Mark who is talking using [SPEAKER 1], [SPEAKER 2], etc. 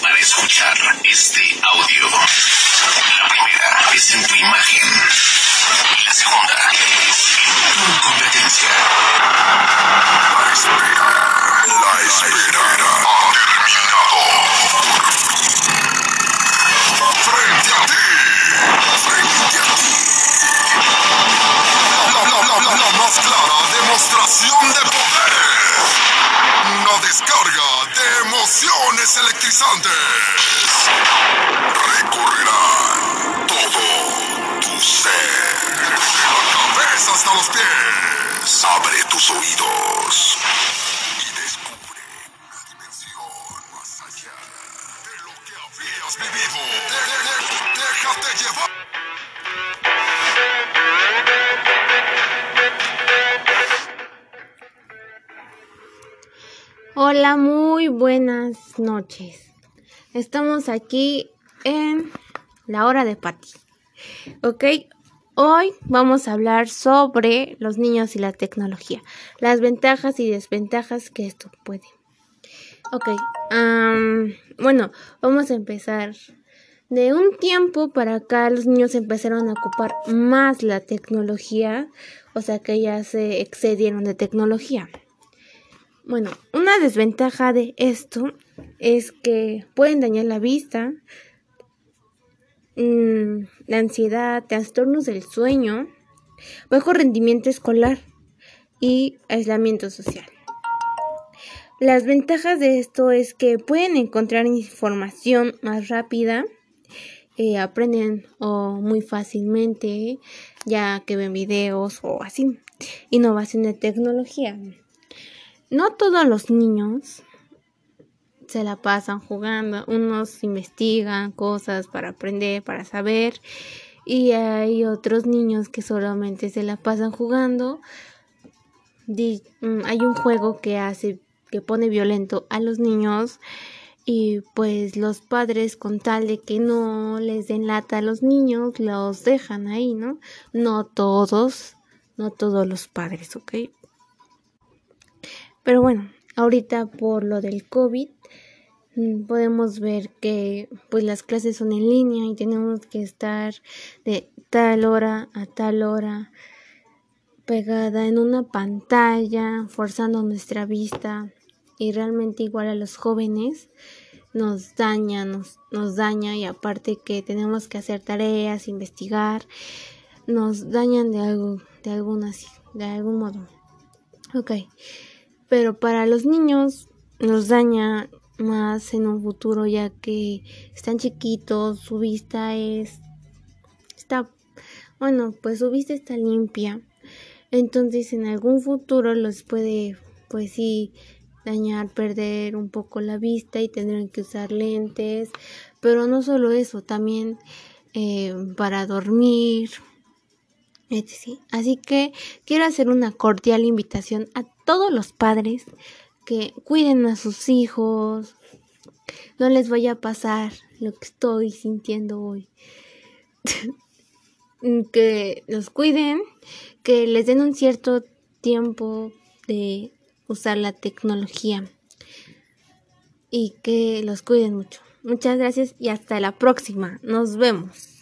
[SPEAKER 1] Para escuchar este audio. La primera es en tu imagen. Y la segunda es en tu competencia. La espera, la espera de emociones electrizantes. Recorrerán todo tu ser. Desde la cabeza hasta los pies. Abre tus oídos. Y descubre una dimensión más allá de lo que habías vivido. De- de- de- déjate llevar.
[SPEAKER 2] Muy buenas noches. Estamos aquí en la hora de Patty. Ok, hoy vamos a hablar sobre los niños y la tecnología, las ventajas y desventajas que esto puede. Ok, bueno, vamos a empezar. De un tiempo para acá los niños empezaron a ocupar más la tecnología, o sea que ya se excedieron de tecnología. Bueno, una desventaja de esto es que pueden dañar la vista, mm, la ansiedad, trastornos del sueño, bajo rendimiento escolar y aislamiento social. Las ventajas de esto es que pueden encontrar información más rápida, eh, aprenden o muy fácilmente, ya que ven videos o así. Innovación de tecnología. No todos los niños se la pasan jugando. Unos investigan cosas para aprender, para saber. Y hay otros niños que solamente se la pasan jugando. Mm, hay un juego que hace, que pone violento a los niños. Y pues los padres con tal de que no les den lata a los niños, los dejan ahí, ¿no? No todos, no todos los padres, ¿ok? Pero bueno, ahorita por lo del COVID mm, podemos ver que pues las clases son en línea y tenemos que estar de tal hora a tal hora pegada en una pantalla, forzando nuestra vista y realmente igual a los jóvenes nos daña, nos, nos daña y aparte que tenemos que hacer tareas, investigar, nos dañan de algo, de alguna, de algún modo. Ok pero para los niños nos daña más en un futuro ya que están chiquitos, su vista es está bueno, pues su vista está limpia. Entonces, en algún futuro los puede pues sí dañar, perder un poco la vista y tendrán que usar lentes, pero no solo eso, también eh, para dormir, etc. Así que quiero hacer una cordial invitación a todos los padres que cuiden a sus hijos, no les vaya a pasar lo que estoy sintiendo hoy. que los cuiden, que les den un cierto tiempo de usar la tecnología y que los cuiden mucho. Muchas gracias y hasta la próxima. Nos vemos.